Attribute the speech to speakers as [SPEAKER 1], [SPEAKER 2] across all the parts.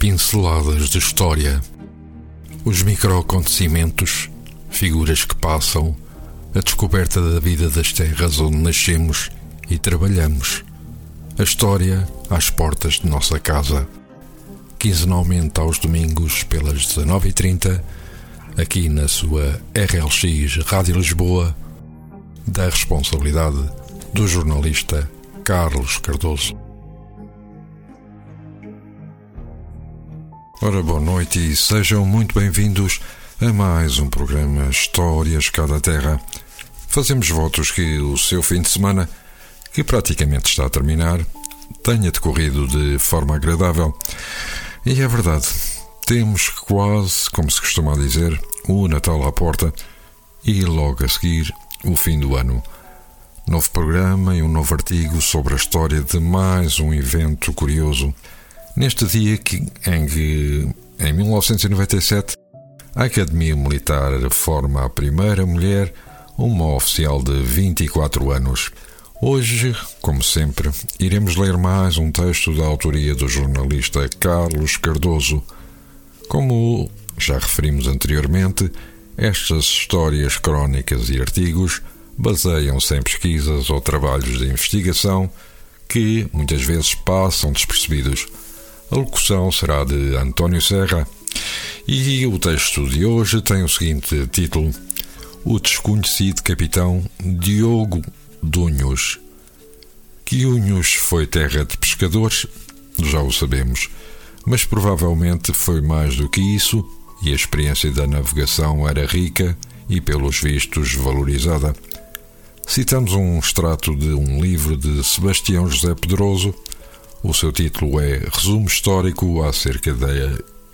[SPEAKER 1] Pinceladas de história. Os microacontecimentos, figuras que passam, a descoberta da vida das terras onde nascemos e trabalhamos. A história às portas de nossa casa. Quinzenalmente aos domingos pelas 19h30, aqui na sua RLX Rádio Lisboa, da responsabilidade do jornalista Carlos Cardoso. Ora, boa noite e sejam muito bem-vindos a mais um programa Histórias Cada Terra. Fazemos votos que o seu fim de semana, que praticamente está a terminar, tenha decorrido de forma agradável. E é verdade, temos quase, como se costuma dizer, o Natal à porta e logo a seguir o fim do ano. Novo programa e um novo artigo sobre a história de mais um evento curioso Neste dia que, em que, em 1997, a Academia Militar forma a primeira mulher, uma oficial de 24 anos. Hoje, como sempre, iremos ler mais um texto da autoria do jornalista Carlos Cardoso. Como já referimos anteriormente, estas histórias crónicas e artigos baseiam-se em pesquisas ou trabalhos de investigação que muitas vezes passam despercebidos. A locução será de António Serra e o texto de hoje tem o seguinte título: O desconhecido capitão Diogo Dunhos. Que Unhos foi terra de pescadores, já o sabemos, mas provavelmente foi mais do que isso e a experiência da navegação era rica e, pelos vistos, valorizada. Citamos um extrato de um livro de Sebastião José Pedroso o seu título é Resumo Histórico acerca da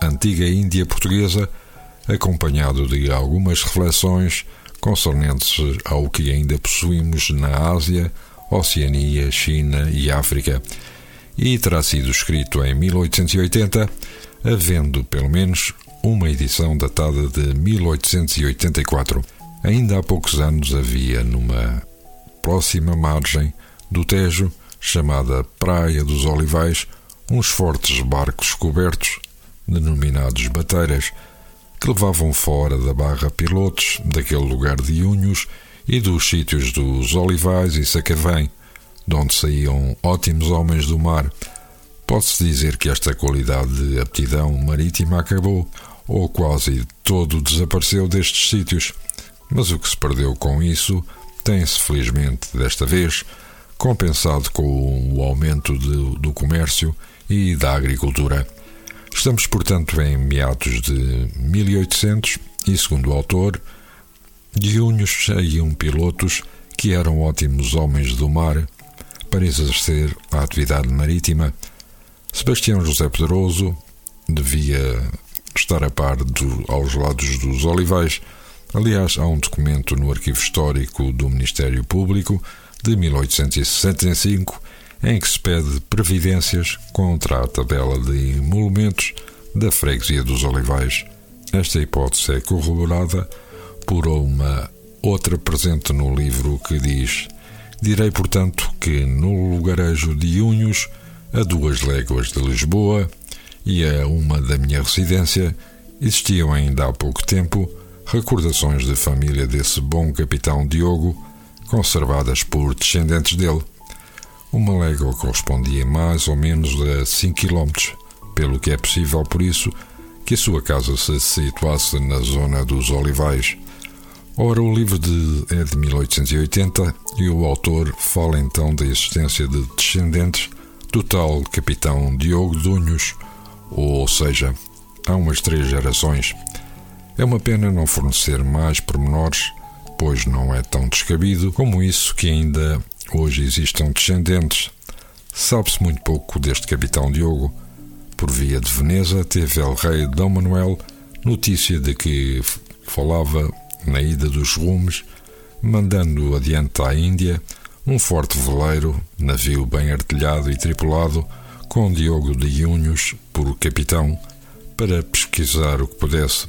[SPEAKER 1] antiga Índia Portuguesa, acompanhado de algumas reflexões concernentes ao que ainda possuímos na Ásia, Oceania, China e África, e terá sido escrito em 1880, havendo pelo menos uma edição datada de 1884. Ainda há poucos anos havia numa próxima margem do Tejo chamada Praia dos Olivais, uns fortes barcos cobertos, denominados bateiras, que levavam fora da barra pilotos daquele lugar de Unhos e dos sítios dos Olivais e Sacavém, de onde saíam ótimos homens do mar. Pode-se dizer que esta qualidade de aptidão marítima acabou, ou quase todo desapareceu destes sítios, mas o que se perdeu com isso tem-se felizmente, desta vez, compensado com o aumento de, do comércio e da agricultura. Estamos, portanto, em meados de 1800 e, segundo o autor, de unhos saíam pilotos que eram ótimos homens do mar para exercer a atividade marítima. Sebastião José Pedroso devia estar a par do, aos lados dos olivais. Aliás, há um documento no arquivo histórico do Ministério Público de 1865, em que se pede previdências contra a tabela de emolumentos da freguesia dos Olivais. Esta hipótese é corroborada por uma outra presente no livro que diz: Direi, portanto, que no lugarejo de Unhos, a duas léguas de Lisboa e a uma da minha residência, existiam ainda há pouco tempo recordações de família desse bom capitão Diogo conservadas por descendentes dele. Uma légua correspondia mais ou menos a 5 km, pelo que é possível, por isso, que a sua casa se situasse na zona dos Olivais. Ora, o livro de, é de 1880 e o autor fala então da existência de descendentes do tal capitão Diogo Dunhos, ou seja, há umas três gerações. É uma pena não fornecer mais pormenores pois não é tão descabido como isso que ainda hoje existam descendentes. Sabe-se muito pouco deste capitão Diogo. Por via de Veneza, teve el rei Dom Manuel notícia de que falava na ida dos rumes, mandando adiante à Índia um forte veleiro, navio bem artilhado e tripulado, com Diogo de Iunhos por capitão, para pesquisar o que pudesse.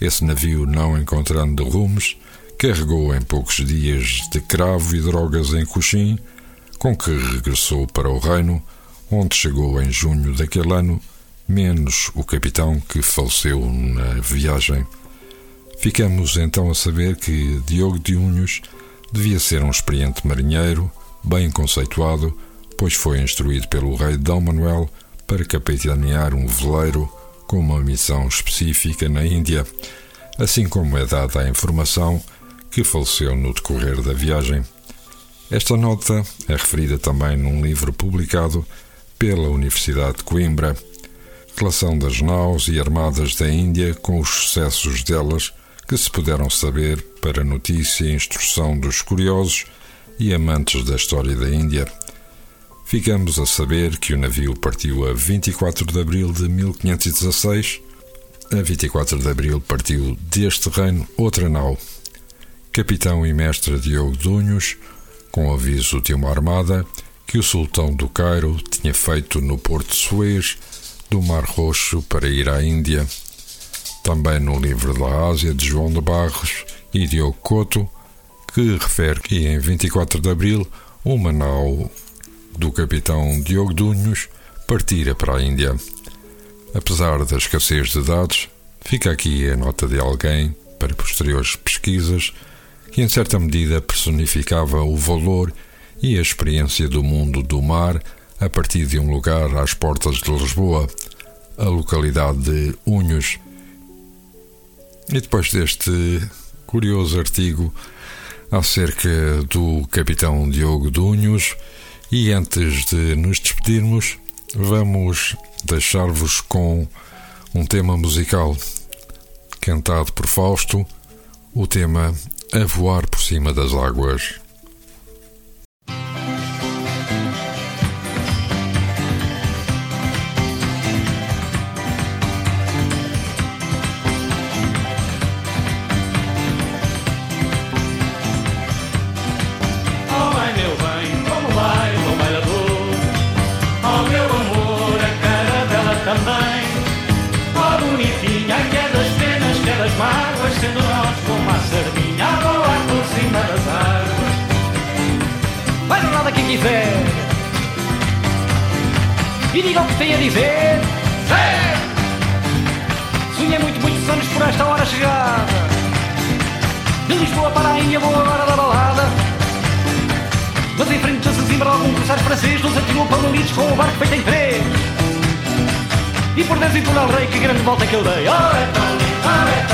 [SPEAKER 1] Esse navio, não encontrando rumes, carregou em poucos dias de cravo e drogas em Coxim, com que regressou para o reino, onde chegou em junho daquele ano menos o capitão que faleceu na viagem. Ficamos então a saber que Diogo de Unhos devia ser um experiente marinheiro, bem conceituado, pois foi instruído pelo rei Dom Manuel para capitanear um veleiro com uma missão específica na Índia, assim como é dada a informação que faleceu no decorrer da viagem. Esta nota é referida também num livro publicado pela Universidade de Coimbra, Relação das naus e armadas da Índia com os sucessos delas que se puderam saber para notícia e instrução dos curiosos e amantes da história da Índia. Ficamos a saber que o navio partiu a 24 de abril de 1516. A 24 de abril partiu deste reino outra nau, capitão e mestre Diogo Dunhos, com aviso de uma armada que o sultão do Cairo tinha feito no porto Suez, do Mar Roxo para ir à Índia. Também no livro da Ásia de João de Barros e Diogo Couto, que refere que em 24 de abril uma nau do capitão Diogo Dunhos partira para a Índia. Apesar da escassez de dados, fica aqui a nota de alguém, para posteriores pesquisas, que em certa medida personificava o valor e a experiência do mundo do mar a partir de um lugar às portas de Lisboa, a localidade de Unhos. E depois deste curioso artigo acerca do capitão Diogo de Unhos, e antes de nos despedirmos, vamos deixar-vos com um tema musical cantado por Fausto, o tema A Voar por Cima das Águas.
[SPEAKER 2] Diga o que tem a dizer. Zé! Sonhei muito, muitos anos por esta hora chegada. De Lisboa para a Índia vou agora da balada. Mas em frente a Sesimbra algum cruzar francês Nos atirou para Unidos com o barco feito em três E por dentro e por El Rei que grande volta que eu dei Oh é tão lindo, oh é tão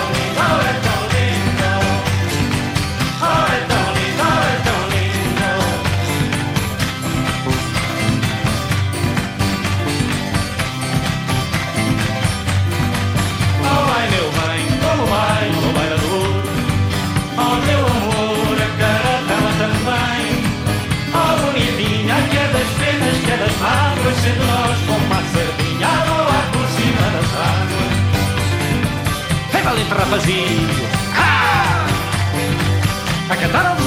[SPEAKER 2] rapazinho. Ah! A cantar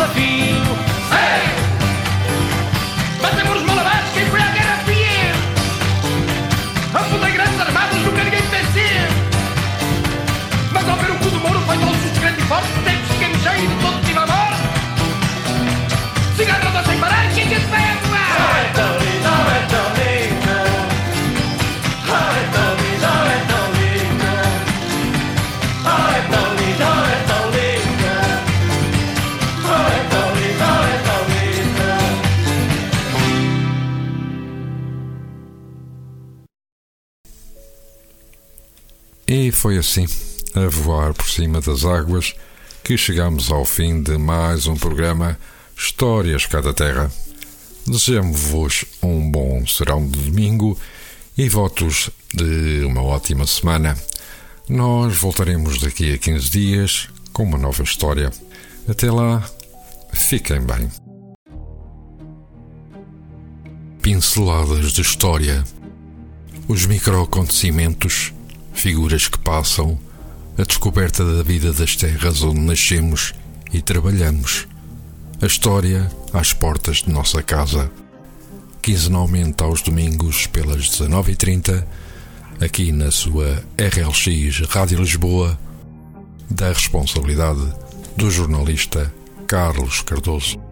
[SPEAKER 1] E foi assim, a voar por cima das águas, que chegamos ao fim de mais um programa Histórias Cada Terra. Desejamos-vos um bom serão de domingo e votos de uma ótima semana. Nós voltaremos daqui a 15 dias com uma nova história. Até lá, fiquem bem. Pinceladas de História Os microacontecimentos, figuras que passam, a descoberta da vida das terras onde nascemos e trabalhamos, a história às portas de nossa casa. Quinzenalmente aos domingos, pelas 19h30, aqui na sua RLX Rádio Lisboa, da responsabilidade do jornalista Carlos Cardoso.